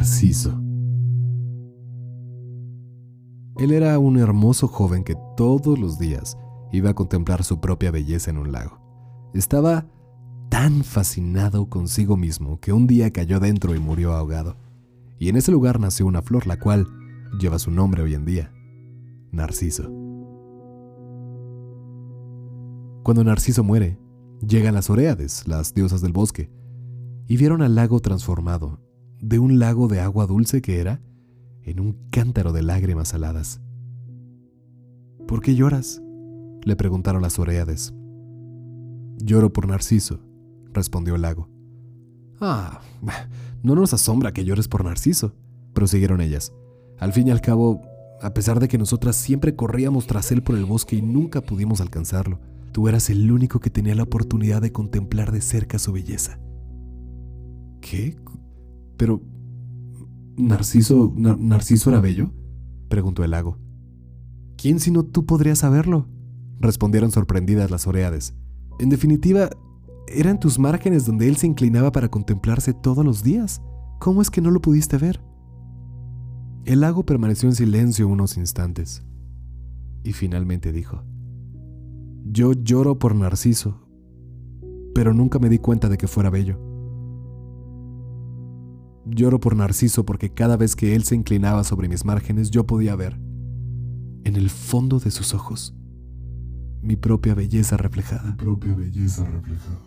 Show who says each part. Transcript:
Speaker 1: Narciso. Él era un hermoso joven que todos los días iba a contemplar su propia belleza en un lago. Estaba tan fascinado consigo mismo que un día cayó dentro y murió ahogado. Y en ese lugar nació una flor, la cual lleva su nombre hoy en día, Narciso. Cuando Narciso muere, llegan las Oreades, las diosas del bosque, y vieron al lago transformado, de un lago de agua dulce que era, en un cántaro de lágrimas saladas. ¿Por qué lloras? le preguntaron las Oreades. Lloro por Narciso, respondió el lago. Ah, no nos asombra que llores por Narciso, prosiguieron ellas. Al fin y al cabo, a pesar de que nosotras siempre corríamos tras él por el bosque y nunca pudimos alcanzarlo, tú eras el único que tenía la oportunidad de contemplar de cerca su belleza. ¿Qué? Pero... ¿Narciso... Narciso era bello? preguntó el lago. ¿Quién sino tú podría saberlo? respondieron sorprendidas las Oreades. En definitiva, era en tus márgenes donde él se inclinaba para contemplarse todos los días. ¿Cómo es que no lo pudiste ver? El lago permaneció en silencio unos instantes y finalmente dijo, Yo lloro por Narciso, pero nunca me di cuenta de que fuera bello. Lloro por Narciso porque cada vez que él se inclinaba sobre mis márgenes yo podía ver, en el fondo de sus ojos, mi propia belleza reflejada.
Speaker 2: Mi propia belleza reflejada.